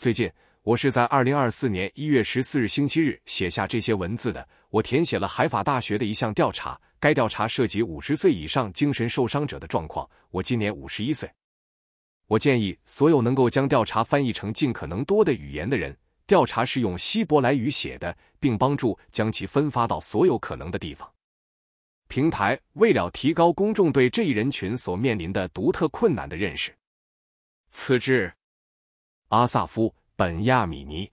最近，我是在二零二四年一月十四日星期日写下这些文字的。我填写了海法大学的一项调查，该调查涉及五十岁以上精神受伤者的状况。我今年五十一岁。我建议所有能够将调查翻译成尽可能多的语言的人，调查是用希伯来语写的，并帮助将其分发到所有可能的地方。平台为了提高公众对这一人群所面临的独特困难的认识。此致，阿萨夫·本亚米尼。